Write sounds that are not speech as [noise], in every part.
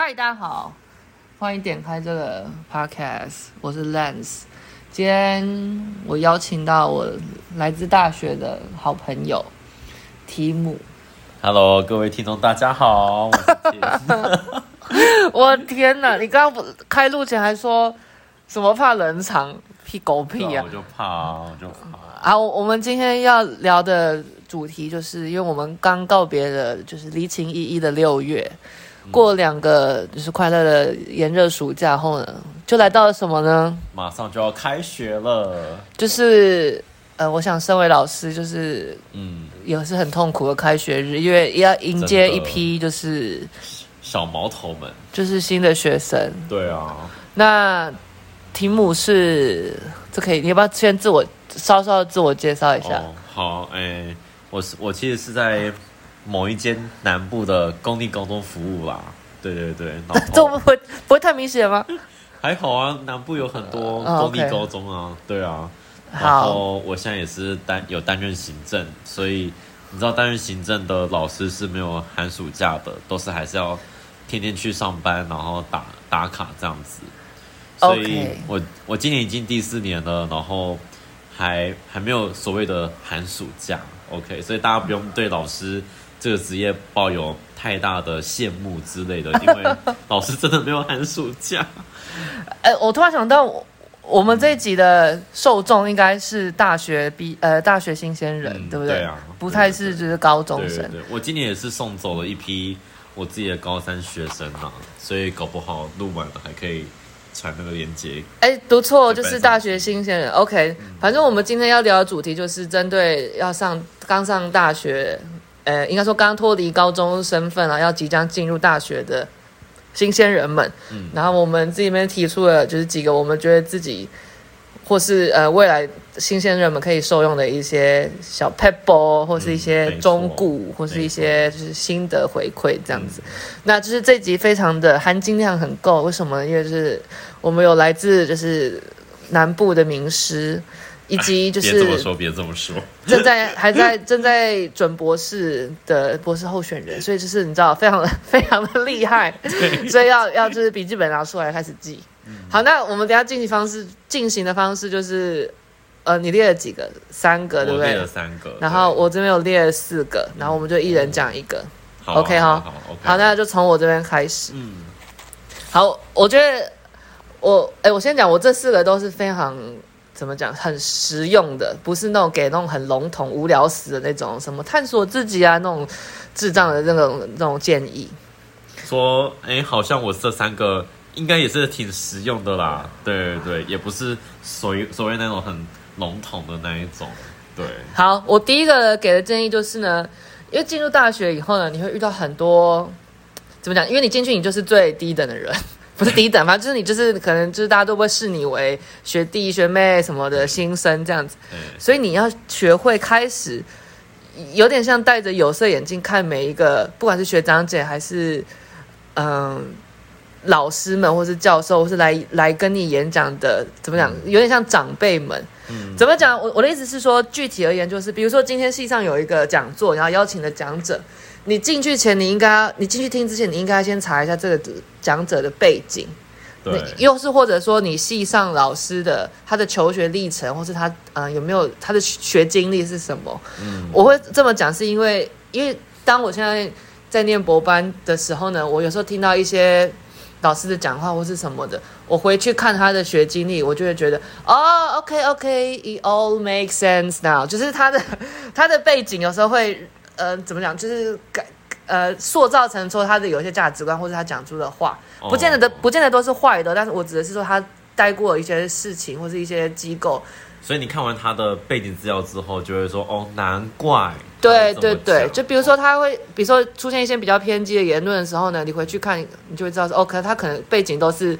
嗨，大家好，欢迎点开这个 podcast，我是 Lance。今天我邀请到我来自大学的好朋友提姆。Hello，各位听众，大家好。我 [laughs] 天哪，你刚刚不开录前还说什么怕冷场，屁狗屁啊！我就怕，我就怕。啊，我们今天要聊的主题就是，因为我们刚告别了就是离情依依的六月。过两个就是快乐的炎热暑假后呢，就来到了什么呢？马上就要开学了。就是呃，我想身为老师，就是嗯，也是很痛苦的开学日，因为要迎接一批就是小毛头们，就是新的学生。对啊。那题目是这可以，你要不要先自我稍稍自我介绍一下？哦、好，哎、欸，我是我其实是在。某一间南部的公立高中服务啦，对对对，[laughs] 这不会不会太明显吗？还好啊，南部有很多公立高中啊，对啊。然后我现在也是担有担任行政，所以你知道担任行政的老师是没有寒暑假的，都是还是要天天去上班，然后打打卡这样子。所以我我今年已经第四年了，然后还还没有所谓的寒暑假。OK，所以大家不用对老师。这个职业抱有太大的羡慕之类的，因为 [laughs] 老师真的没有寒暑假。哎，我突然想到，我们这一集的受众应该是大学毕呃大学新鲜人，嗯、对不对？对啊，不太是就是高中生。对，对，对，我今年也是送走了一批我自己的高三学生啊，所以搞不好录完了还可以传那个链接。哎，读错就是大学新鲜人。OK，反正我们今天要聊的主题就是针对要上刚上大学。呃，应该说刚脱离高中身份啊，要即将进入大学的新鲜人们，嗯，然后我们这边提出了就是几个我们觉得自己或是呃未来新鲜人们可以受用的一些小撇步，或是一些忠告，嗯、或是一些就是心得回馈这样子。那就是这集非常的含金量很够，为什么？因为就是我们有来自就是南部的名师。以及就是别这么说，别这么说，正在还在正在准博士的博士候选人，所以就是你知道，非常的非常的厉害，所以要要就是笔记本拿出来开始记。好，那我们等下进行方式进行的方式就是，呃，你列了几个？三个，对不对？列了三个。然后我这边有列了四个，然后我们就一人讲一个。OK 哈，好，那就从我这边开始。嗯，好，我觉得我哎，我先讲，我这四个都是非常。怎么讲？很实用的，不是那种给那种很笼统、无聊死的那种什么探索自己啊，那种智障的那种那种建议。说，哎，好像我这三个应该也是挺实用的啦。对对对，也不是所谓所谓那种很笼统的那一种。对。好，我第一个给的建议就是呢，因为进入大学以后呢，你会遇到很多怎么讲？因为你进去，你就是最低等的人。不是低等，反正就是你，就是可能就是大家都会视你为学弟学妹什么的新生这样子，所以你要学会开始，有点像戴着有色眼镜看每一个，不管是学长姐还是嗯老师们，或是教授，或是来来跟你演讲的，怎么讲？有点像长辈们。怎么讲？我我的意思是说，具体而言就是，比如说今天系上有一个讲座，然后邀请了讲者。你进去前，你应该，你进去听之前，你应该先查一下这个讲者的背景，对，又是或者说你系上老师的他的求学历程，或是他嗯、呃、有没有他的学经历是什么？嗯，我会这么讲，是因为因为当我现在在念博班的时候呢，我有时候听到一些老师的讲话或是什么的，我回去看他的学经历，我就会觉得哦，OK OK，it all makes sense now，就是他的 [laughs] 他的背景有时候会。呃，怎么讲？就是改呃，塑造成说他的有些价值观，或者他讲出的话，不见得的，不见得都是坏的。但是我指的是说他待过一些事情，或是一些机构。所以你看完他的背景资料之后，就会说哦，难怪。对对对，就比如说他会，比如说出现一些比较偏激的言论的时候呢，你回去看，你就会知道说，哦，可能他可能背景都是，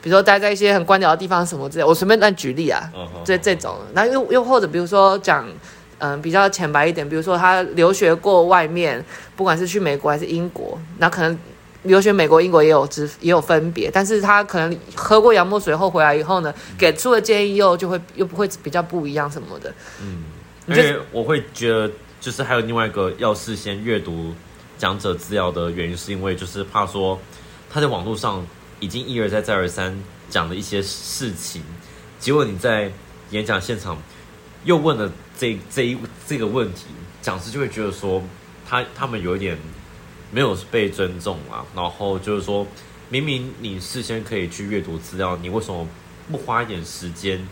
比如说待在一些很官僚的地方什么之类。我随便乱举例啊，这、嗯、这种，然后又又或者比如说讲。嗯，比较浅白一点，比如说他留学过外面，不管是去美国还是英国，那可能留学美国、英国也有之也有分别，但是他可能喝过洋墨水后回来以后呢，给出的建议又就会又不会比较不一样什么的。嗯，因为我会觉得，就是还有另外一个要事先阅读讲者资料的原因，是因为就是怕说他在网络上已经一而再再而三讲的一些事情，结果你在演讲现场又问了这这一这个问题，讲师就会觉得说他他们有一点没有被尊重啊，然后就是说明明你事先可以去阅读资料，你为什么不花一点时间？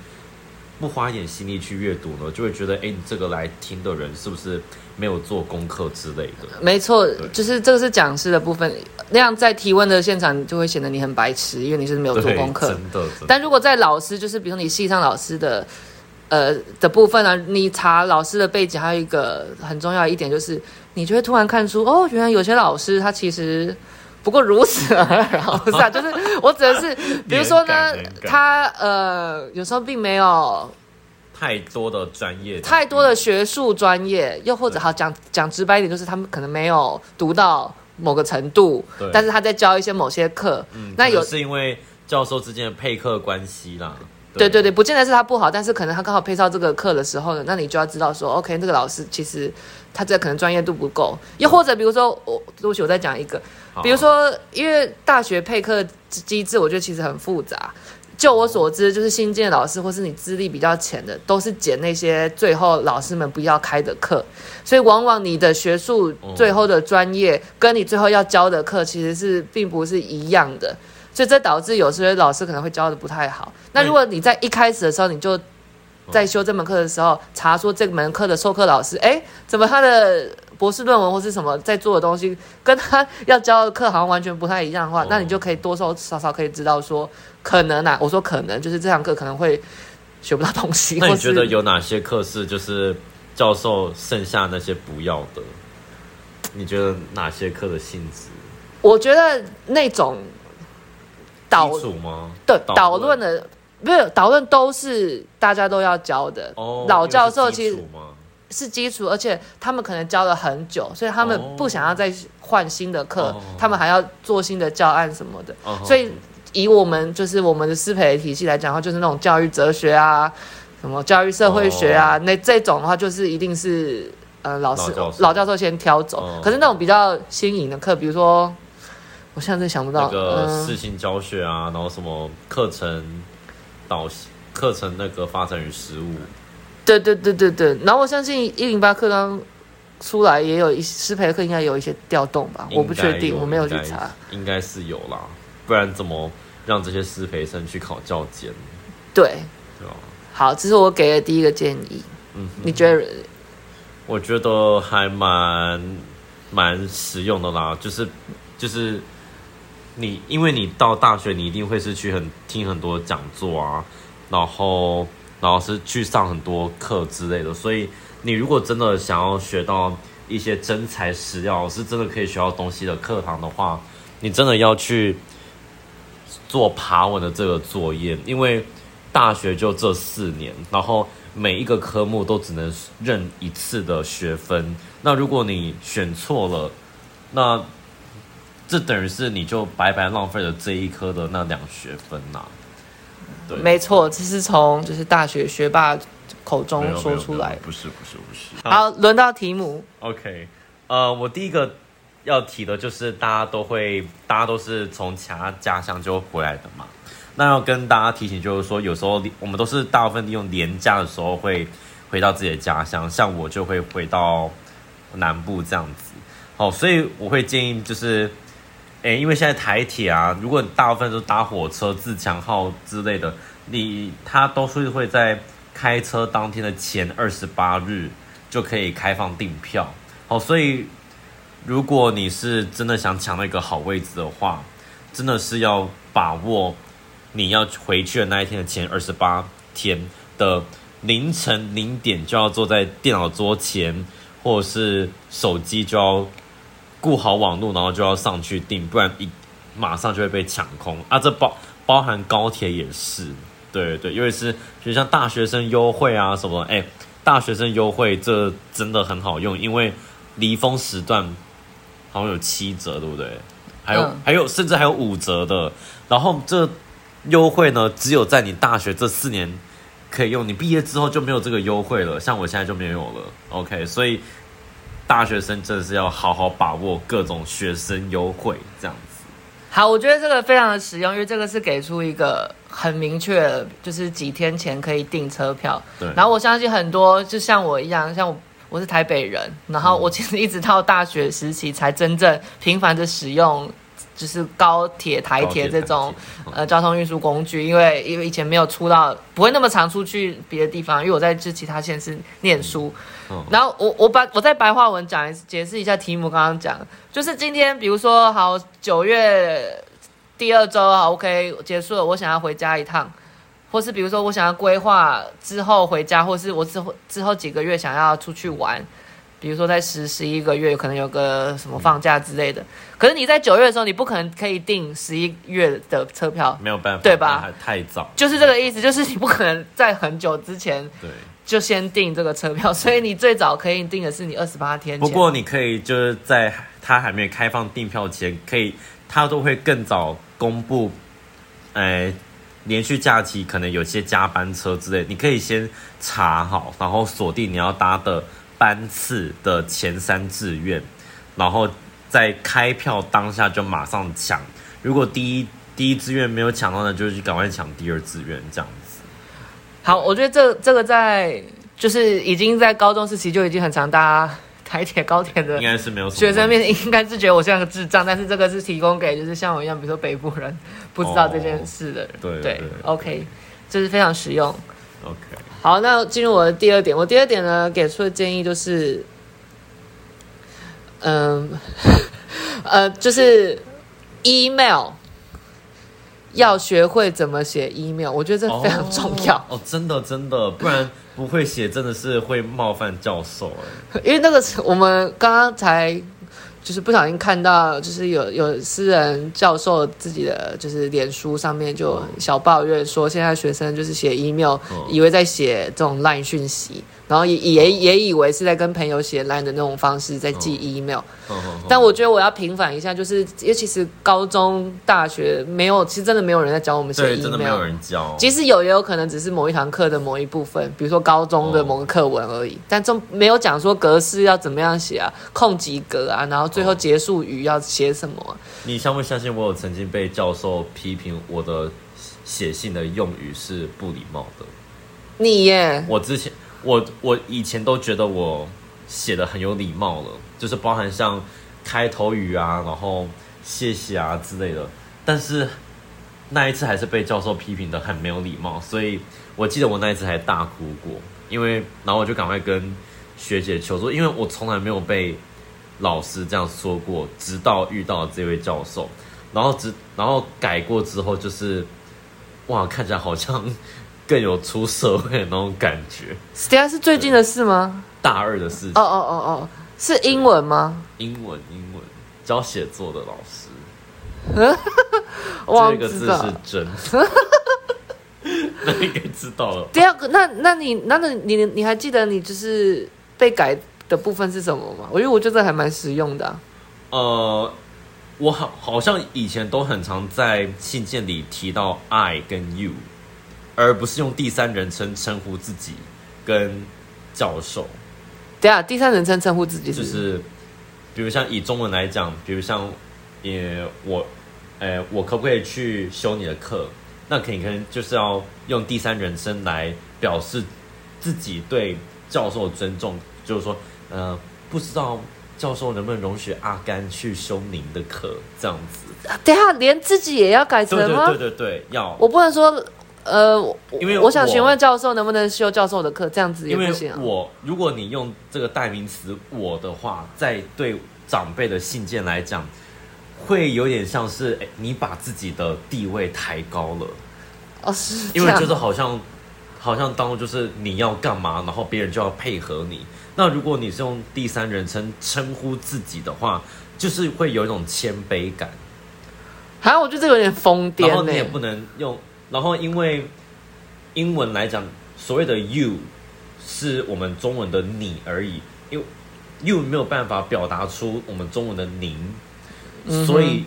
不花一点心力去阅读呢，就会觉得，哎，你这个来听的人是不是没有做功课之类的？没错，就是这个是讲师的部分。那样在提问的现场，就会显得你很白痴，因为你是没有做功课。真的。真的。但如果在老师，就是比如你系上老师的，呃的部分呢、啊，你查老师的背景，还有一个很重要的一点就是，你就会突然看出，哦，原来有些老师他其实不过如此而已，不是啊，就是我指的是，[laughs] 比如说呢，他呃有时候并没有太多的专业，太多的学术专业，又或者好讲讲直白一点，就是他们可能没有读到某个程度，但是他在教一些某些课，嗯，那有是因为教授之间的配课关系啦。对对对，不见得是他不好，但是可能他刚好配上这个课的时候呢，那你就要知道说，OK，这个老师其实他这可能专业度不够，又或者比如说我，对不起，我再讲一个，比如说因为大学配课机制，我觉得其实很复杂。就我所知，就是新进的老师或是你资历比较浅的，都是捡那些最后老师们不要开的课，所以往往你的学术最后的专业跟你最后要教的课其实是并不是一样的。所以这导致有时候老师可能会教的不太好。那如果你在一开始的时候，你就在修这门课的时候查说这门课的授课老师，哎，怎么他的博士论文或是什么在做的东西跟他要教的课好像完全不太一样的话，那你就可以多少少少可以知道说，可能啊，我说可能就是这堂课可能会学不到东西。[laughs] 那你觉得有哪些课是就是教授剩下那些不要的？你觉得哪些课的性质？我觉得那种。导吗？对，导论的没有导论都是大家都要教的。哦，老教授其实是基础，而且他们可能教了很久，所以他们不想要再换新的课，哦、他们还要做新的教案什么的。哦、所以以我们就是我们的师培体系来讲的话，就是那种教育哲学啊，什么教育社会学啊，哦、那这种的话就是一定是呃老师老教，授先挑走。哦、可是那种比较新颖的课，比如说。我现在真想不到那个适性教学啊，嗯、然后什么课程导课程那个发展与实务，对对对对对。然后我相信一零八课纲出来也有一师培课，应该有一些调动吧？我不确定，我没有去查，应该是有啦，不然怎么让这些师培生去考教监？对，对吧好，这是我给的第一个建议。嗯，你觉得？我觉得还蛮蛮实用的啦，就是就是。你因为你到大学，你一定会是去很听很多讲座啊，然后然后是去上很多课之类的，所以你如果真的想要学到一些真材实料，是真的可以学到东西的课堂的话，你真的要去做爬文的这个作业，因为大学就这四年，然后每一个科目都只能认一次的学分，那如果你选错了，那这等于是你就白白浪费了这一科的那两学分呐、啊，对，没错，这是从就是大学学霸口中说出来，不是不是不是。好，轮到题目。OK，呃，我第一个要提的就是大家都会，大家都是从其他家乡就回来的嘛。那要跟大家提醒，就是说有时候我们都是大部分利用年假的时候会回到自己的家乡，像我就会回到南部这样子。好，所以我会建议就是。诶，因为现在台铁啊，如果大部分都搭火车、自强号之类的，你它都是会在开车当天的前二十八日就可以开放订票。好，所以如果你是真的想抢那个好位置的话，真的是要把握你要回去的那一天的前二十八天的凌晨零点就要坐在电脑桌前，或者是手机就要。顾好网络，然后就要上去订，不然一马上就会被抢空啊！这包包含高铁也是，对对，因为是就像大学生优惠啊什么，哎，大学生优惠这真的很好用，因为离峰时段好像有七折，对不对？还有、嗯、还有甚至还有五折的，然后这优惠呢，只有在你大学这四年可以用，你毕业之后就没有这个优惠了，像我现在就没有了。OK，所以。大学生真的是要好好把握各种学生优惠，这样子。好，我觉得这个非常的实用，因为这个是给出一个很明确的，就是几天前可以订车票。对。然后我相信很多就像我一样，像我我是台北人，然后我其实一直到大学时期才真正频繁的使用。就是高铁、台铁这种呃交通运输工具，因为因为以前没有出到，不会那么常出去别的地方，因为我在这其他县市念书。嗯、然后我我把我在白话文讲解释一下题目，刚刚讲就是今天比如说好九月第二周好 OK 结束了，我想要回家一趟，或是比如说我想要规划之后回家，或是我之后之后几个月想要出去玩。比如说在十十一个月，可能有个什么放假之类的。可是你在九月的时候，你不可能可以订十一月的车票，没有办法，对吧？太早，就是这个意思，就是你不可能在很久之前对就先订这个车票，所以你最早可以订的是你二十八天。不过你可以就是在它还没有开放订票前，可以它都会更早公布，哎，连续假期可能有些加班车之类，你可以先查好，然后锁定你要搭的。班次的前三志愿，然后在开票当下就马上抢。如果第一第一志愿没有抢到呢，就去赶快抢第二志愿这样子。好，我觉得这这个在就是已经在高中时期就已经很常搭台铁高铁的，应该是没有学生面应该是觉得我像个智障，但是这个是提供给就是像我一样，比如说北部人不知道这件事的人。对，对，OK，这是非常实用。OK。好，那进入我的第二点。我第二点呢，给出的建议就是，嗯，[laughs] 呃，就是 email 要学会怎么写 email，我觉得这非常重要。哦，哦，真的真的，不然不会写，真的是会冒犯教授哎。因为那个我们刚刚才。就是不小心看到，就是有有私人教授自己的就是脸书上面就小抱怨说，现在学生就是写 email，以为在写这种 line 讯息。然后也也也以为是在跟朋友写 line 的那种方式在寄 email，但我觉得我要平反一下，就是因为其实高中、大学没有，其实真的没有人在教我们写 email，真的没有人教。即使有，也有可能只是某一堂课的某一部分，比如说高中的某个课文而已。但这没有讲说格式要怎么样写啊，空几格啊，然后最后结束语要写什么啊。你相不相信我有曾经被教授批评我的写信的用语是不礼貌的？你耶，我之前。我我以前都觉得我写的很有礼貌了，就是包含像开头语啊，然后谢谢啊之类的。但是那一次还是被教授批评的很没有礼貌，所以我记得我那一次还大哭过。因为然后我就赶快跟学姐求助，因为我从来没有被老师这样说过，直到遇到这位教授，然后直然后改过之后，就是哇，看起来好像。更有出社会的那种感觉。等下是最近的事吗？大二的事情。哦哦哦哦，是英文吗？英文，英文，教写作的老师。[laughs] 这个字是真。[laughs] 那你应该知道了。第二个，那那你那那你你，你还记得你就是被改的部分是什么吗？我因为我觉得还蛮实用的啊。呃，我好好像以前都很常在信件里提到 I 跟 you。而不是用第三人称称呼自己跟教授。对啊，第三人称称呼自己是就是，比如像以中文来讲，比如像也我，诶，我可不可以去修你的课？那可以可能就是要用第三人称来表示自己对教授的尊重，就是说，呃，不知道教授能不能容许阿甘去修您的课这样子。等下连自己也要改成吗？对对对对，要。我不能说。呃，因为我，我想询问教授能不能修教授的课，这样子也不行啊。因为我如果你用这个代名词“我”的话，在对长辈的信件来讲，会有点像是诶，你把自己的地位抬高了。哦，是。因为就是好像，好像当就是你要干嘛，然后别人就要配合你。那如果你是用第三人称称呼自己的话，就是会有一种谦卑感。好像我觉得这有点疯癫。然后你也不能用。然后，因为英文来讲，所谓的 “you” 是我们中文的“你”而已，因为 “you” 没有办法表达出我们中文的“您”，嗯、所以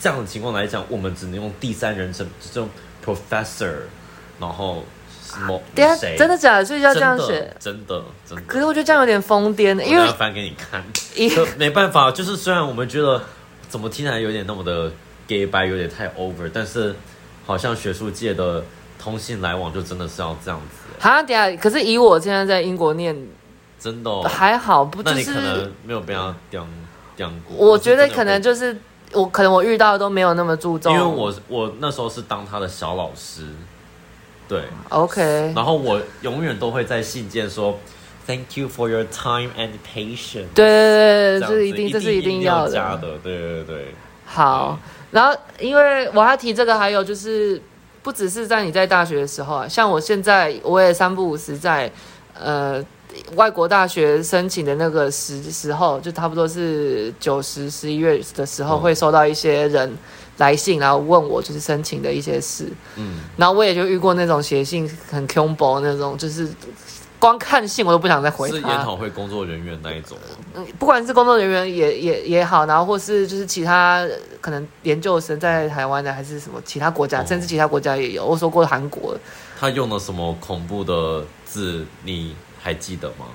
这样的情况来讲，我们只能用第三人称，这种 “professor”，然后什么谁？真的假的？所以要这样写？真的，真的。可是我觉得这样有点疯癫，因为要翻给你看，[laughs] 没办法，就是虽然我们觉得怎么听起来有点那么的。gay 白有点太 over，但是好像学术界的通信来往就真的是要这样子。好，等下，可是以我现在在英国念，真的、哦、还好，不、就是？那你可能没有被他刁刁过。我觉得可能就是我可能我遇到的都没有那么注重，因为我我那时候是当他的小老师。对，OK。然后我永远都会在信件说，Thank you for your time and patience。对对对，这是一定，这是一定要的。加的，对对对。好，然后因为我要提这个，还有就是，不只是在你在大学的时候啊，像我现在我也三不五时在呃外国大学申请的那个时时候，就差不多是九十十一月的时候，会收到一些人。来信，然后问我就是申请的一些事，嗯，然后我也就遇过那种写信很恐怖那种，就是光看信我都不想再回他。是研讨会工作人员那一种，嗯，不管是工作人员也也也好，然后或是就是其他可能研究生在台湾的，还是什么其他国家，哦、甚至其他国家也有。我说过韩国，他用了什么恐怖的字，你还记得吗？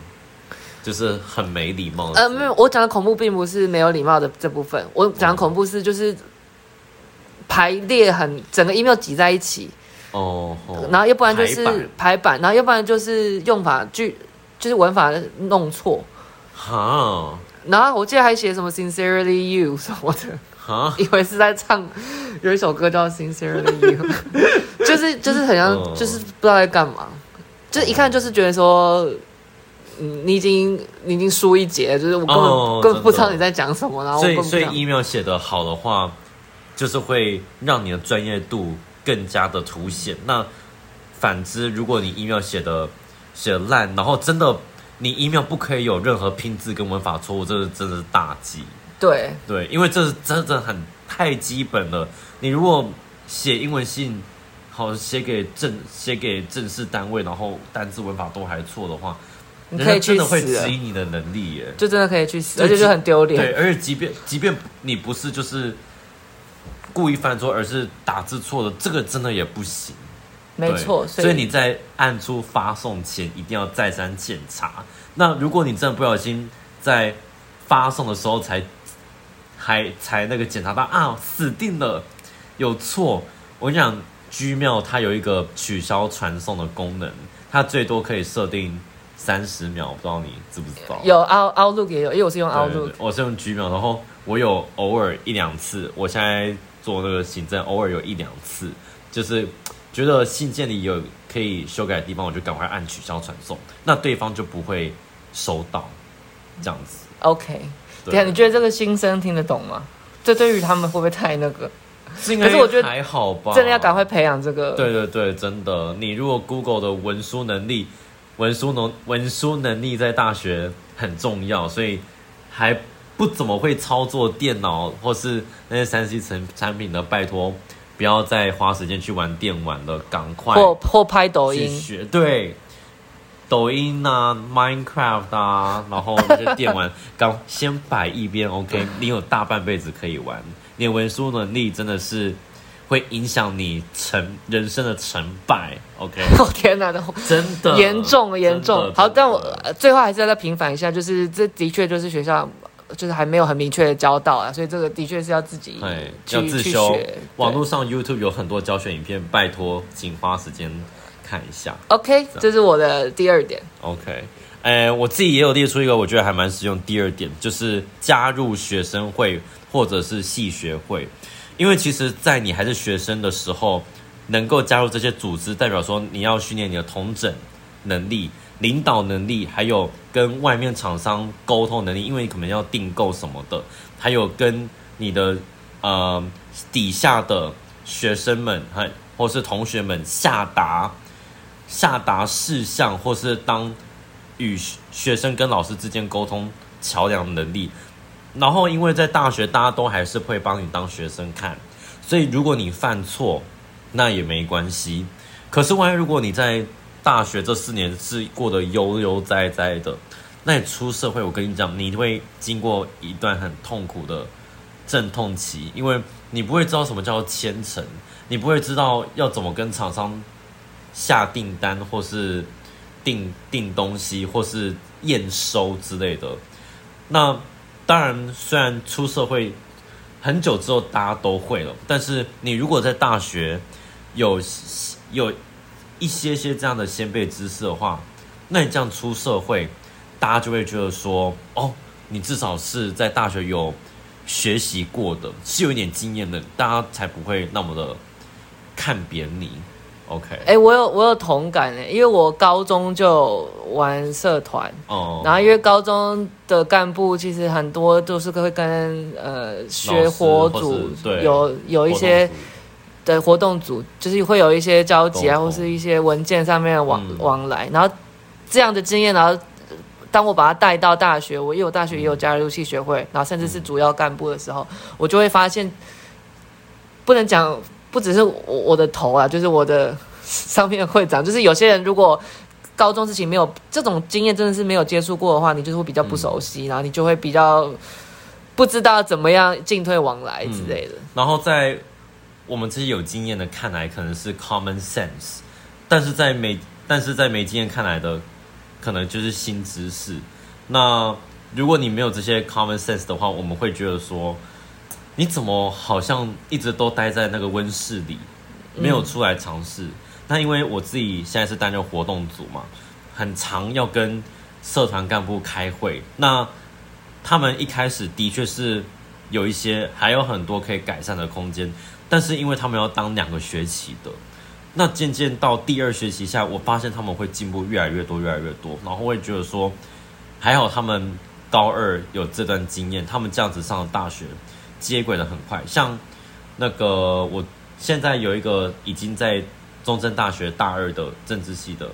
就是很没礼貌的。呃，没有，我讲的恐怖并不是没有礼貌的这部分，我讲的恐怖是就是。排列很整个 email 挤在一起，哦，哦，然后要不然就是排版，然后要不然就是用法句，就是文法弄错，哈，然后我记得还写什么 sincerely you 什么的，哈，以为是在唱有一首歌叫 sincerely you，[laughs] 就是就是很像，哦、就是不知道在干嘛，就是一看就是觉得说，嗯，你已经你已经输一截，就是我根本、哦、根本不知道你在讲什么，然后我所以所以 email 写的好的话。就是会让你的专业度更加的凸显。那反之，如果你 email 写的写的烂，然后真的你 email 不可以有任何拼字跟文法错误，这是真的是大忌。对对，因为这是真的很太基本了。你如果写英文信，好写给正写给正式单位，然后单字文法都还错的话，你可以去死，真的会质疑你的能力耶，就真的可以去死，而且就很丢脸。对，而且即便即便你不是就是。故意犯错，而是打字错了，这个真的也不行。没错，所以，你在按出发送前一定要再三检查。那如果你真的不小心在发送的时候才还才那个检查到啊，死定了，有错。我跟你讲，Gmail 它有一个取消传送的功能，它最多可以设定三十秒，不知道你知不知道？有 Out Outlook 也有，因为我是用 Outlook，我是用 Gmail，然后我有偶尔一两次，我现在。做那个行政，偶尔有一两次，就是觉得信件里有可以修改的地方，我就赶快按取消传送，那对方就不会收到，这样子。OK，对啊，你觉得这个新生听得懂吗？这对于他们会不会太那个？可是我觉得还好吧，真的要赶快培养这个。对对对，真的，你如果 Google 的文书能力、文书能文书能力在大学很重要，所以还。不怎么会操作电脑或是那些三 C 产产品的，拜托不要再花时间去玩电玩了，赶快或或拍抖音学对，抖音啊，Minecraft 啊，然后那些电玩，[laughs] 刚先摆一边，OK，你有大半辈子可以玩，你的文书能力真的是会影响你成人生的成败，OK？[laughs] 哦天哪，[laughs] 真的严重严重。好，但我最后还是要再平反一下，就是这的确就是学校。就是还没有很明确的教到啊，所以这个的确是要自己要自修。网络上 YouTube 有很多教学影片，拜托，请花时间看一下。OK，这，是我的第二点。OK，呃，我自己也有列出一个我觉得还蛮实用。第二点就是加入学生会或者是系学会，因为其实，在你还是学生的时候，能够加入这些组织，代表说你要训练你的同整能力。领导能力，还有跟外面厂商沟通能力，因为你可能要订购什么的，还有跟你的呃底下的学生们，还或是同学们下达下达事项，或是当与学生跟老师之间沟通桥梁能力。然后，因为在大学，大家都还是会帮你当学生看，所以如果你犯错，那也没关系。可是，万一如果你在大学这四年是过得悠悠哉哉的，那你出社会，我跟你讲，你会经过一段很痛苦的阵痛期，因为你不会知道什么叫签呈，你不会知道要怎么跟厂商下订单，或是订订东西，或是验收之类的。那当然，虽然出社会很久之后大家都会了。但是你如果在大学有有一些些这样的先辈知识的话，那你这样出社会，大家就会觉得说，哦，你至少是在大学有学习过的，是有一点经验的，大家才不会那么的看扁你。OK，哎、欸，我有我有同感哎，因为我高中就玩社团哦，oh. 然后因为高中的干部其实很多都是会跟呃学活组有有一些的活动组，就是会有一些交集啊，或是一些文件上面的往、嗯、往来，然后这样的经验，然后当我把它带到大学，我因为我大学也有加入系学会，然后甚至是主要干部的时候，嗯、我就会发现不能讲。不只是我我的头啊，就是我的 [laughs] 上面的会长，就是有些人如果高中事情没有这种经验，真的是没有接触过的话，你就是会比较不熟悉，嗯、然后你就会比较不知道怎么样进退往来之类的。嗯、然后在我们这些有经验的看来，可能是 common sense，但是在没但是在没经验看来的，可能就是新知识。那如果你没有这些 common sense 的话，我们会觉得说。你怎么好像一直都待在那个温室里，没有出来尝试？那、因为我自己现在是担任活动组嘛，很常要跟社团干部开会。那他们一开始的确是有一些还有很多可以改善的空间，但是因为他们要当两个学期的，那渐渐到第二学期下，我发现他们会进步越来越多，越来越多。然后我也觉得说，还好他们高二有这段经验，他们这样子上了大学。接轨的很快，像那个我现在有一个已经在中正大学大二的政治系的，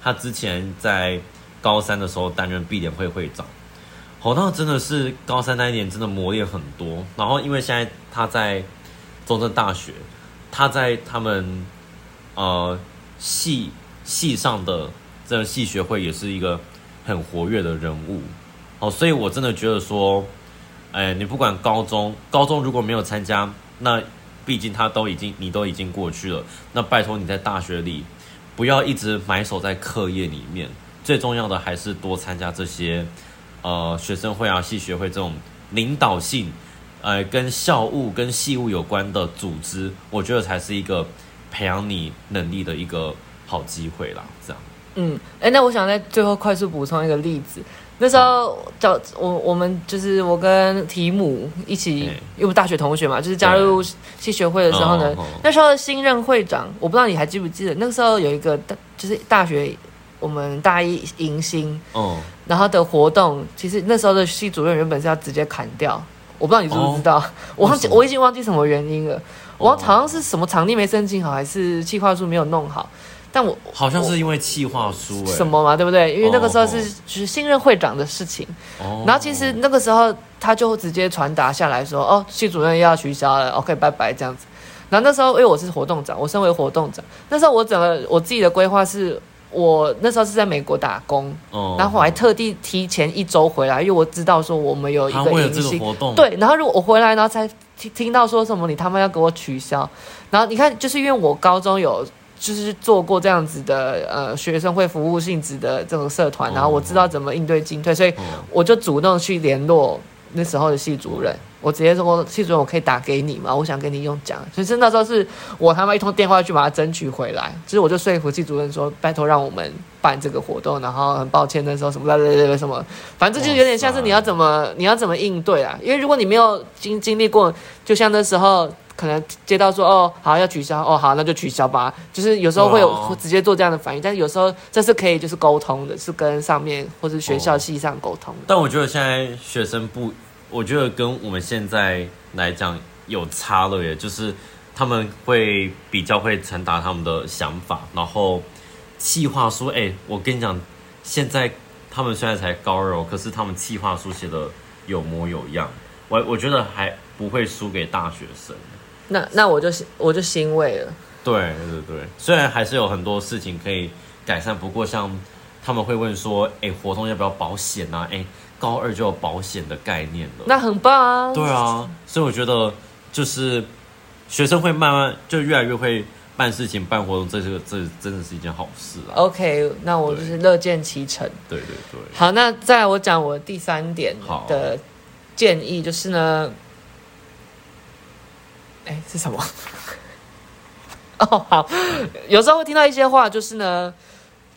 他之前在高三的时候担任毕联会会长，好，那真的是高三那一年真的磨练很多。然后因为现在他在中正大学，他在他们呃系系上的这个系学会也是一个很活跃的人物，哦，所以我真的觉得说。哎，你不管高中，高中如果没有参加，那毕竟他都已经，你都已经过去了。那拜托你在大学里，不要一直埋首在课业里面。最重要的还是多参加这些，呃，学生会啊、系学会这种领导性，呃，跟校务、跟系务有关的组织，我觉得才是一个培养你能力的一个好机会啦。这样。嗯，哎，那我想在最后快速补充一个例子。那时候叫我我们就是我跟提姆一起，因为我大学同学嘛，就是加入系学会的时候呢，那时候新任会长，我不知道你还记不记得，那个时候有一个大就是大学我们大一迎新，哦，然后的活动，其实那时候的系主任原本是要直接砍掉，我不知道你知不知道，[laughs] 我忘记我已经忘记什么原因了，我好像是什么场地没申请好，还是计划书没有弄好。但我好像是因为企划书什么嘛，对不对？因为那个时候是就是新任会长的事情，哦、然后其实那个时候他就直接传达下来说，哦，系主任要取消了，OK，拜拜这样子。然后那时候因为我是活动长，我身为活动长，那时候我整个我自己的规划是，我那时候是在美国打工，哦、然后我还特地提前一周回来，因为我知道说我们有一个迎新活动，对。然后如果我回来，然后才听听到说什么你他妈要给我取消，然后你看就是因为我高中有。就是做过这样子的呃学生会服务性质的这种社团，然后我知道怎么应对进退，所以我就主动去联络那时候的系主任，我直接说系主任，我可以打给你吗？我想跟你用讲，其实那时候是我他妈一通电话去把他争取回来，其实我就说服系主任说拜托让我们办这个活动，然后很抱歉那时候什么对对对什么，反正就有点像是你要怎么你要怎么应对啊？因为如果你没有经经历过，就像那时候。可能接到说哦好要取消哦好那就取消吧，就是有时候会有会直接做这样的反应，但是有时候这是可以就是沟通的，是跟上面或是学校系上沟通。但我觉得现在学生不，我觉得跟我们现在来讲有差了耶，就是他们会比较会传达他们的想法，然后企划书，哎，我跟你讲，现在他们虽然才高二哦，可是他们企划书写的有模有样，我我觉得还不会输给大学生。那那我就我就欣慰了。对对对，虽然还是有很多事情可以改善，不过像他们会问说，哎，活动要不要保险啊？哎，高二就有保险的概念了，那很棒啊。对啊，所以我觉得就是学生会慢慢就越来越会办事情、办活动，这个这真的是一件好事啊。OK，那我就是乐见其成。对对对。好，那再来我讲我第三点的建议，就是呢。哎，是什么？[laughs] 哦，好，有时候会听到一些话，就是呢，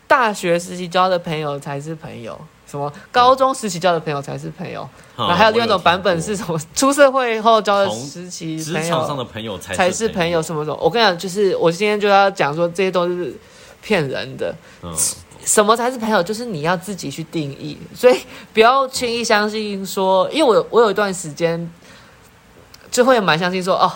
大学时期交的朋友才是朋友，什么高中时期交的朋友才是朋友，然后还有另外一种版本是什么？出社会后交的时期职场上的朋友才才是朋友，什么什么？我跟你讲，就是我今天就要讲说，这些都是骗人的。嗯，什么才是朋友？就是你要自己去定义，所以不要轻易相信说，因为我我有一段时间就会蛮相信说，哦。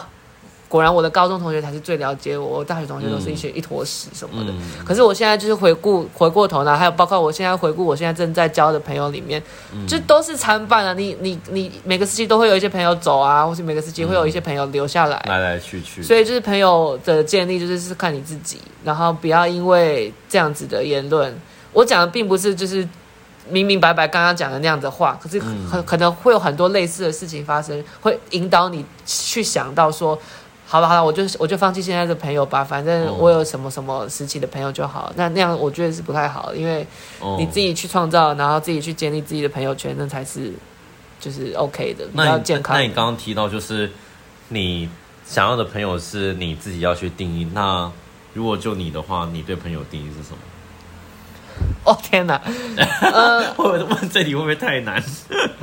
果然，我的高中同学才是最了解我，我大学同学都是一些一坨屎什么的。可是我现在就是回顾回过头来，还有包括我现在回顾我现在正在交的朋友里面，嗯、就都是参半啊。你你你每个时期都会有一些朋友走啊，或是每个时期会有一些朋友留下来，来来去去。所以就是朋友的建立，就是是看你自己，然后不要因为这样子的言论，我讲的并不是就是明明白白刚刚讲的那样的话，可是很、嗯、可能会有很多类似的事情发生，会引导你去想到说。好了好了，我就我就放弃现在的朋友吧，反正我有什么什么时期的朋友就好。那那样我觉得是不太好，因为你自己去创造，然后自己去建立自己的朋友圈，那才是就是 OK 的，比较健康。那你刚刚提到就是你想要的朋友是你自己要去定义。那如果就你的话，你对朋友定义是什么？[laughs] 哦天哪！[laughs] 呃，我问这里会不会太难？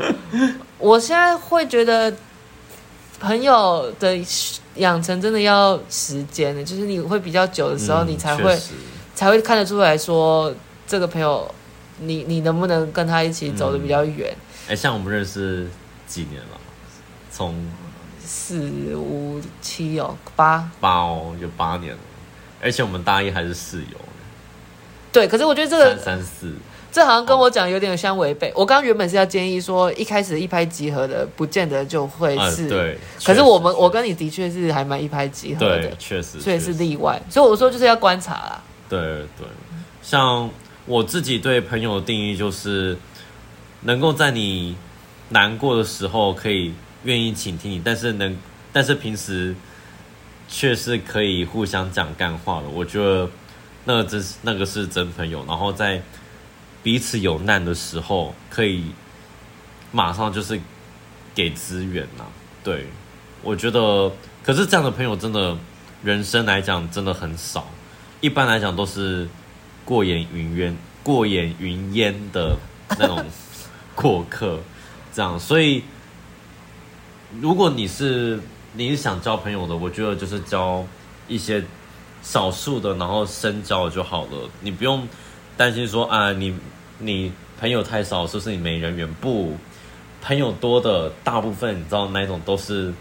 [laughs] 我现在会觉得。朋友的养成真的要时间的，就是你会比较久的时候，你才会、嗯、才会看得出来说这个朋友，你你能不能跟他一起走的比较远？哎、嗯，像我们认识几年了？从四五七哦八八哦，有八年了，而且我们大一还是室友。对，可是我觉得这个三三四。这好像跟我讲有点相违背。我刚刚原本是要建议说，一开始一拍即合的，不见得就会是。对。可是我们，我跟你的确是还蛮一拍即合的，确实。所以是例外。所以我说就是要观察啦。对对。像我自己对朋友的定义就是，能够在你难过的时候可以愿意倾听你，但是能，但是平时却是可以互相讲干话的。我觉得那个真是那个是真朋友。然后在。彼此有难的时候，可以马上就是给资源呐。对，我觉得，可是这样的朋友真的，人生来讲真的很少。一般来讲都是过眼云烟、过眼云烟的那种过客，这样。所以，如果你是你是想交朋友的，我觉得就是交一些少数的，然后深交就好了。你不用。担心说啊，你你朋友太少，是不是你没人缘？不，朋友多的大部分，你知道那种都是，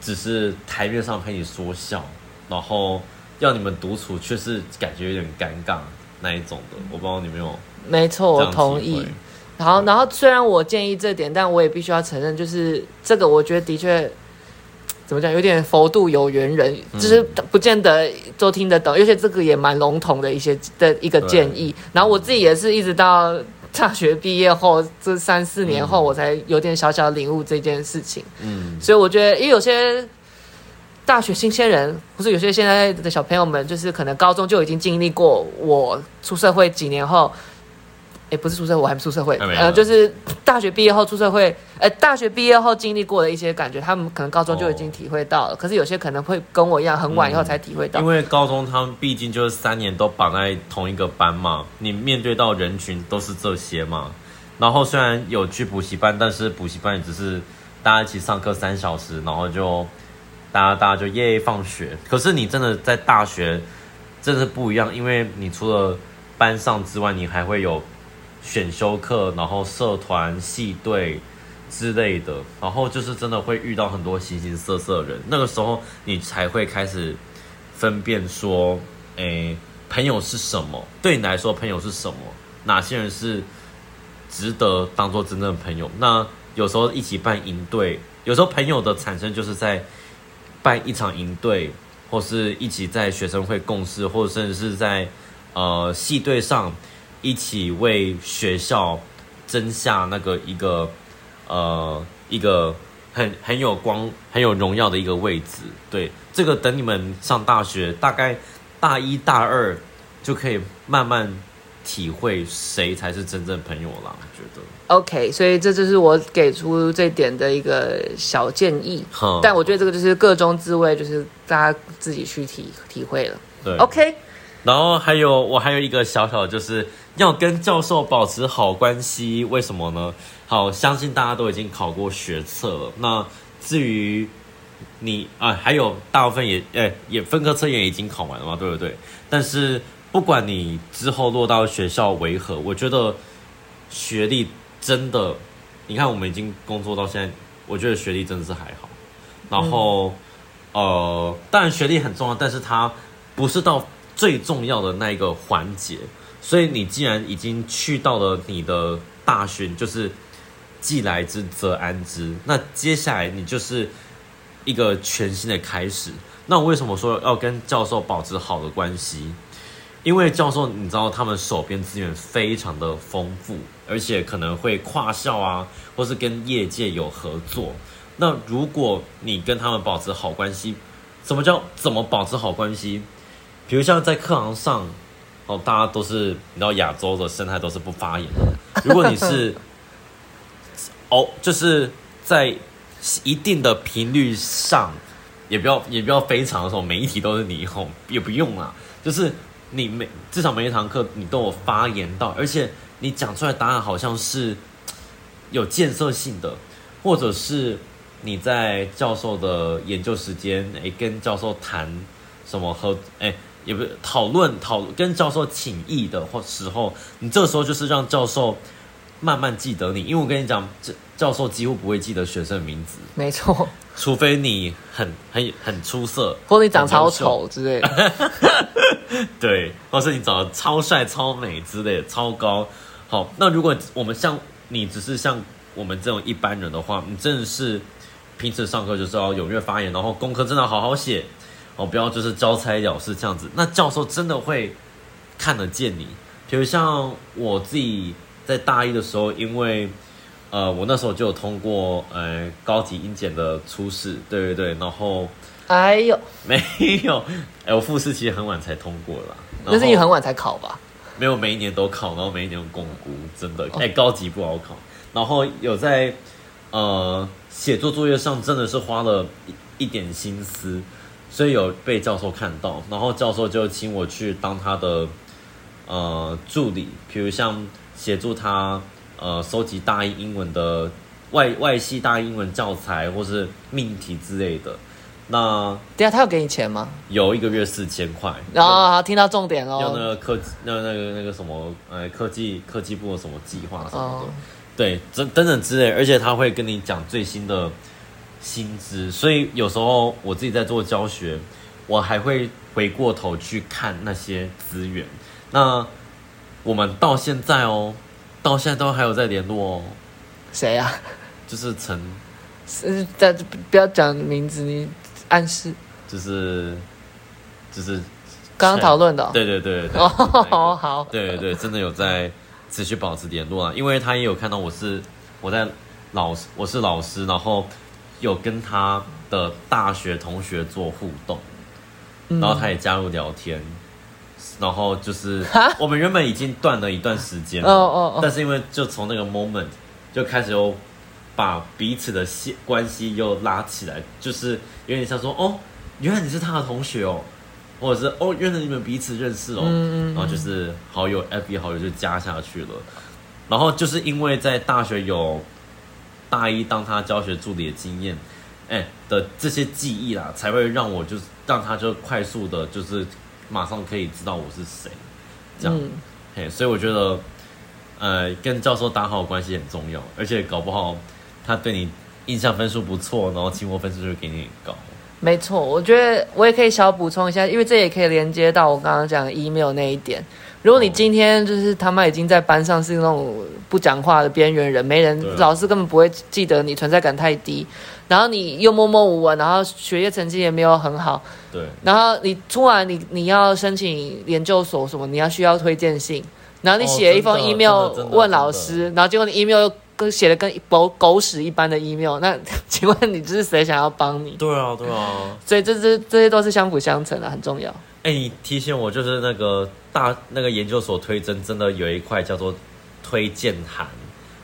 只是台面上陪你说笑，然后要你们独处却是感觉有点尴尬那一种的。我不知道你有没有？没错，我同意。然后，然后虽然我建议这点，但我也必须要承认，就是这个，我觉得的确。怎么讲？有点佛度有缘人，就是不见得都听得懂，而且这个也蛮笼统的一些的一个建议。然后我自己也是一直到大学毕业后这三四年后，我才有点小小领悟这件事情。嗯，所以我觉得，因为有些大学新鲜人，或是有些现在的小朋友们，就是可能高中就已经经历过，我出社会几年后。也不是出社会，我还没出社会。呃，就是大学毕业后出社会，呃，大学毕业后经历过的一些感觉，他们可能高中就已经体会到了。哦、可是有些可能会跟我一样，很晚以后才体会到。因为高中他们毕竟就是三年都绑在同一个班嘛，你面对到人群都是这些嘛。然后虽然有去补习班，但是补习班也只是大家一起上课三小时，然后就大家大家就耶放学。可是你真的在大学真的是不一样，因为你除了班上之外，你还会有。选修课，然后社团、系队之类的，然后就是真的会遇到很多形形色色的人。那个时候，你才会开始分辨说，诶，朋友是什么？对你来说，朋友是什么？哪些人是值得当做真正的朋友？那有时候一起办营队，有时候朋友的产生就是在办一场营队，或是一起在学生会共事，或者甚至是在呃系队上。一起为学校争下那个一个呃一个很很有光很有荣耀的一个位置，对，这个等你们上大学，大概大一大二就可以慢慢体会谁才是真正朋友啦。我觉得。OK，所以这就是我给出这点的一个小建议。嗯、但我觉得这个就是个中滋味，就是大家自己去体体会了。对，OK。然后还有我还有一个小小的，就是要跟教授保持好关系。为什么呢？好，相信大家都已经考过学测了。那至于你啊，还有大部分也诶也分科测验已经考完了嘛，对不对？但是不管你之后落到学校为何，我觉得学历真的，你看我们已经工作到现在，我觉得学历真的是还好。然后、呃，当然学历很重要，但是它不是到最重要的那一个环节。所以你既然已经去到了你的大学，就是。既来之则安之。那接下来你就是一个全新的开始。那为什么说要跟教授保持好的关系？因为教授你知道他们手边资源非常的丰富，而且可能会跨校啊，或是跟业界有合作。那如果你跟他们保持好关系，什么叫怎么保持好关系？比如像在课堂上，哦，大家都是你知道亚洲的生态都是不发言的。如果你是 [laughs] 哦，就是在一定的频率上，也不要也不要非常的时候，每一题都是你吼，也不用啦。就是你每至少每一堂课你都有发言到，而且你讲出来答案好像是有建设性的，或者是你在教授的研究时间，哎，跟教授谈什么和哎，也不是讨论讨跟教授请益的或时候，你这个时候就是让教授。慢慢记得你，因为我跟你讲，这教授几乎不会记得学生的名字。没错，除非你很很很出色，[laughs] 或者你长超丑之类的。[laughs] 对，或是你长得超帅、超美之类的，超高。好，那如果我们像你，只是像我们这种一般人的话，你真的是平时上课就是要踊跃发言，然后功课真的好好写哦，不要就是交差了事这样子。那教授真的会看得见你。比如像我自己。在大一的时候，因为呃，我那时候就有通过呃高级英检的初试，对对对，然后哎呦，没有，[laughs] 哎，我复试其实很晚才通过啦，那是你很晚才考吧？没有，每一年都考，然后每一年都共估，真的，哎，高级不好考，然后有在呃写作作业上真的是花了一一点心思，所以有被教授看到，然后教授就请我去当他的呃助理，比如像。协助他呃收集大一英文的外外系大一英文教材或是命题之类的。那对啊，他有给你钱吗？有一个月四千块。然后、哦、听到重点哦，要那个科那那个那个什么呃科技科技部的什么计划什么的，哦、对，等等等之类。而且他会跟你讲最新的薪资，所以有时候我自己在做教学，我还会回过头去看那些资源。那我们到现在哦，到现在都还有在联络哦。谁呀？就是陈，是在不要讲名字，你暗示。就是，就是刚刚讨论的。对对对对。哦，[laughs] 好。对对对，真的有在持续保持联络啊，因为他也有看到我是我在老师，我是老师，然后有跟他的大学同学做互动，然后他也加入聊天。然后就是我们原本已经断了一段时间了，哦哦哦，但是因为就从那个 moment 就开始又把彼此的关关系又拉起来，就是有点像说哦，原来你是他的同学哦，或者是哦，原来你们彼此认识哦，然后就是好友 FB 好友就加下去了，然后就是因为在大学有大一当他教学助理的经验，哎的这些记忆啦，才会让我就是让他就快速的就是。马上可以知道我是谁，这样，嗯、嘿，所以我觉得，呃，跟教授打好关系很重要，而且搞不好他对你印象分数不错，然后期末分数就会给你很高。没错，我觉得我也可以小补充一下，因为这也可以连接到我刚刚讲的 email 那一点。如果你今天就是他们已经在班上是那种不讲话的边缘人，没人，老师根本不会记得你，存在感太低。然后你又默默无闻，然后学业成绩也没有很好。对。然后你突然你你要申请研究所什么，你要需要推荐信，然后你写一封 email、哦、问老师，然后结果你 email 又跟写的跟狗狗屎一般的 email，那 [laughs] 请问你这是谁想要帮你？对啊，对啊，所以这这这些都是相辅相成的，很重要。哎、欸，你提醒我，就是那个大那个研究所推甄，真的有一块叫做推荐函，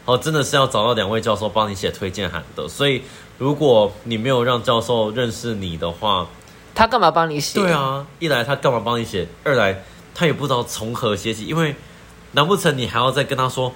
哦，真的是要找到两位教授帮你写推荐函的。所以如果你没有让教授认识你的话，他干嘛帮你写？对啊，一来他干嘛帮你写，二来他也不知道从何写起，因为难不成你还要再跟他说？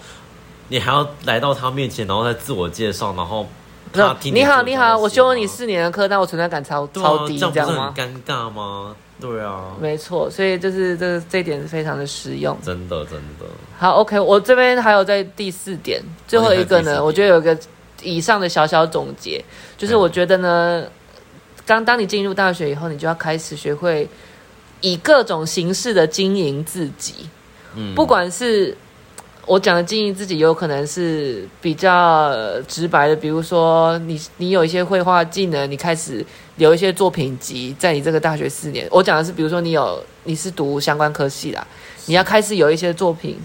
你还要来到他面前，然后再自我介绍，然后他听你，你好，你好，我修了你四年的课，但我存在感超、啊、超低，这样吗？很尴尬吗？对啊，没错，所以就是这这一点是非常的实用，真的真的。好，OK，我这边还有在第四点，最后一个呢，哦、我觉得有一个以上的小小总结，就是我觉得呢，刚、嗯、当你进入大学以后，你就要开始学会以各种形式的经营自己，嗯，不管是。我讲的经营自己有可能是比较直白的，比如说你你有一些绘画技能，你开始留一些作品集，在你这个大学四年。我讲的是，比如说你有你是读相关科系啦，你要开始有一些作品，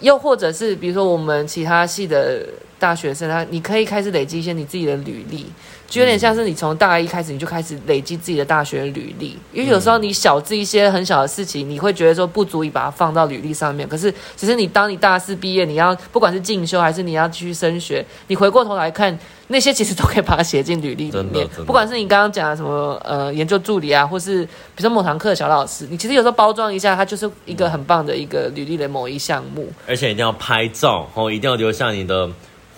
又或者是比如说我们其他系的大学生，他你可以开始累积一些你自己的履历。就有点像是你从大一开始你就开始累积自己的大学履历，因为有时候你小资一些很小的事情，你会觉得说不足以把它放到履历上面。可是其实你当你大四毕业，你要不管是进修还是你要继续升学，你回过头来看那些其实都可以把它写进履历里面。不管是你刚刚讲的什么呃研究助理啊，或是比如说某堂课的小老师，你其实有时候包装一下，它就是一个很棒的一个履历的某一项目。而且一定要拍照哦，一定要留下你的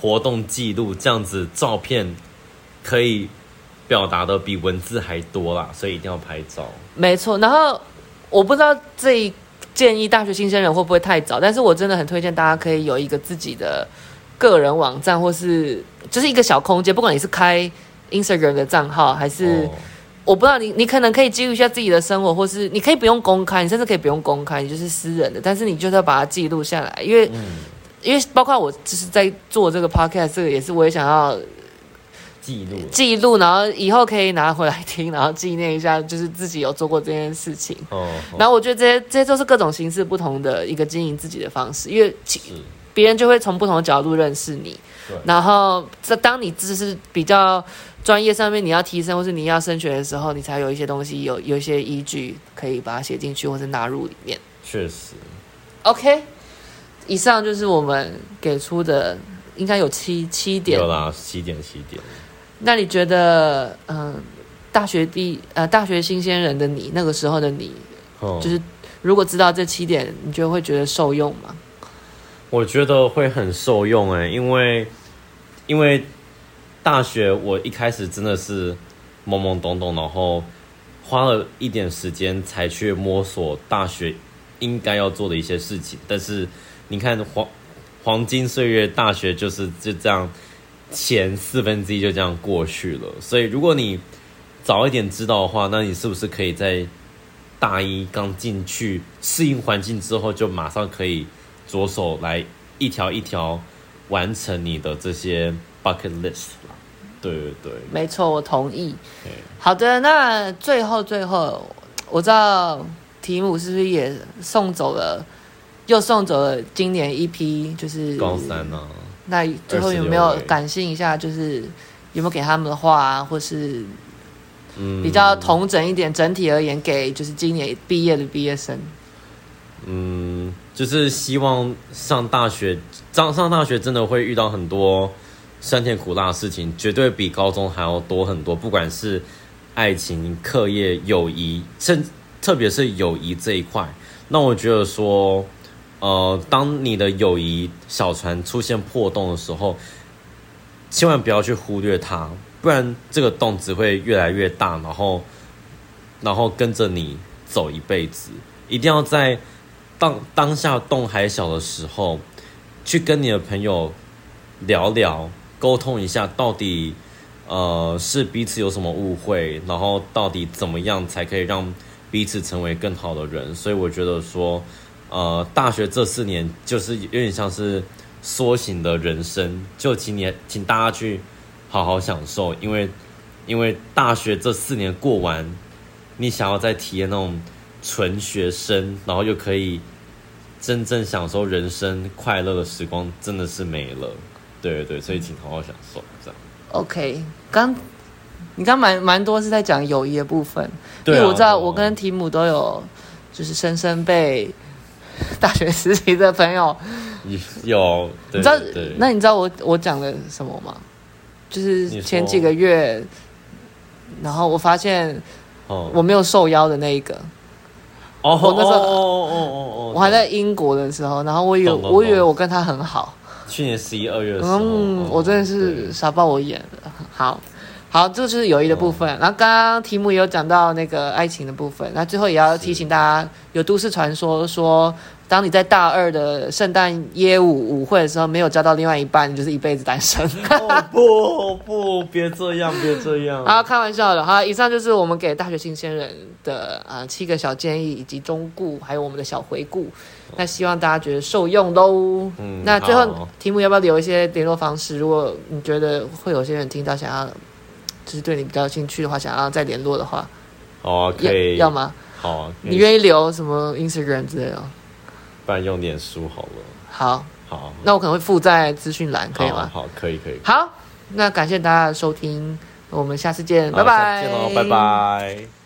活动记录，这样子照片。可以表达的比文字还多啦，所以一定要拍照。没错，然后我不知道这一建议大学新鲜人会不会太早，但是我真的很推荐大家可以有一个自己的个人网站，或是就是一个小空间，不管你是开 Instagram 的账号，还是、哦、我不知道你你可能可以记录一下自己的生活，或是你可以不用公开，你甚至可以不用公开，你就是私人的，但是你就是要把它记录下来，因为、嗯、因为包括我就是在做这个 podcast，这个也是我也想要。记录记录，然后以后可以拿回来听，然后纪念一下，就是自己有做过这件事情。哦，哦，然后我觉得这些这些都是各种形式不同的一个经营自己的方式，因为别人就会从不同的角度认识你。对。然后这当你知识比较专业上面你要提升，或是你要升学的时候，你才有一些东西有有一些依据可以把它写进去，或是纳入里面。确实。OK，以上就是我们给出的，应该有七七点。有啦，七点七点。那你觉得，嗯、呃，大学毕呃大学新鲜人的你，那个时候的你，哦、就是如果知道这七点，你觉得会觉得受用吗？我觉得会很受用哎，因为因为大学我一开始真的是懵懵懂懂，然后花了一点时间才去摸索大学应该要做的一些事情。但是你看黄黄金岁月，大学就是就这样。前四分之一就这样过去了，所以如果你早一点知道的话，那你是不是可以在大一刚进去适应环境之后，就马上可以着手来一条一条完成你的这些 bucket list？对对对，没错，我同意。好的，那最后最后，我知道提姆是不是也送走了，又送走了今年一批就是高三呢、啊？那最后有没有感性一下？就是有没有给他们的话啊，或是比较同整一点，整体而言给就是今年毕业的毕业生。嗯，就是希望上大学，上上大学真的会遇到很多酸甜苦辣的事情，绝对比高中还要多很多。不管是爱情、课业、友谊，甚特别是友谊这一块，那我觉得说。呃，当你的友谊小船出现破洞的时候，千万不要去忽略它，不然这个洞只会越来越大，然后，然后跟着你走一辈子。一定要在当当下洞还小的时候，去跟你的朋友聊聊，沟通一下，到底呃是彼此有什么误会，然后到底怎么样才可以让彼此成为更好的人。所以我觉得说。呃，大学这四年就是有点像是缩型的人生，就请你，请大家去好好享受，因为，因为大学这四年过完，你想要再体验那种纯学生，然后又可以真正享受人生快乐的时光，真的是没了。对对对，所以请好好享受这样。OK，刚你刚蛮蛮多是在讲友谊的部分，对啊，因为我知道我跟提姆都有就是深深被 [laughs] 大学时期的朋友有，你知道？那你知道我我讲的什么吗？就是前几个月，然后我发现我没有受邀的那一个。哦，我那时候哦哦哦哦，我还在英国的时候，然后我以为我以为我跟他很好。去年十一二月的时候，嗯，我真的是傻爆我眼了。好，好，这就是友谊的部分。然后刚刚题目也有讲到那个爱情的部分，那最后也要提醒大家，有都市传说说。当你在大二的圣诞夜舞舞会的时候没有交到另外一半，你就是一辈子单身。哦不不，别这样，别这样。啊，开玩笑的。好，以上就是我们给大学新鲜人的啊、呃、七个小建议，以及忠告，还有我们的小回顾。那希望大家觉得受用喽。嗯。那最后题目要不要留一些联络方式？如果你觉得会有些人听到想要，就是对你比较有兴趣的话，想要再联络的话，哦，可以要，要吗？好啊。你愿意留什么 Instagram 之类的？不然用脸书好了。好，好，那我可能会附在资讯栏，可以吗？好，可以，可以。好，那感谢大家的收听，我们下次见，拜拜。下次见喽，拜拜。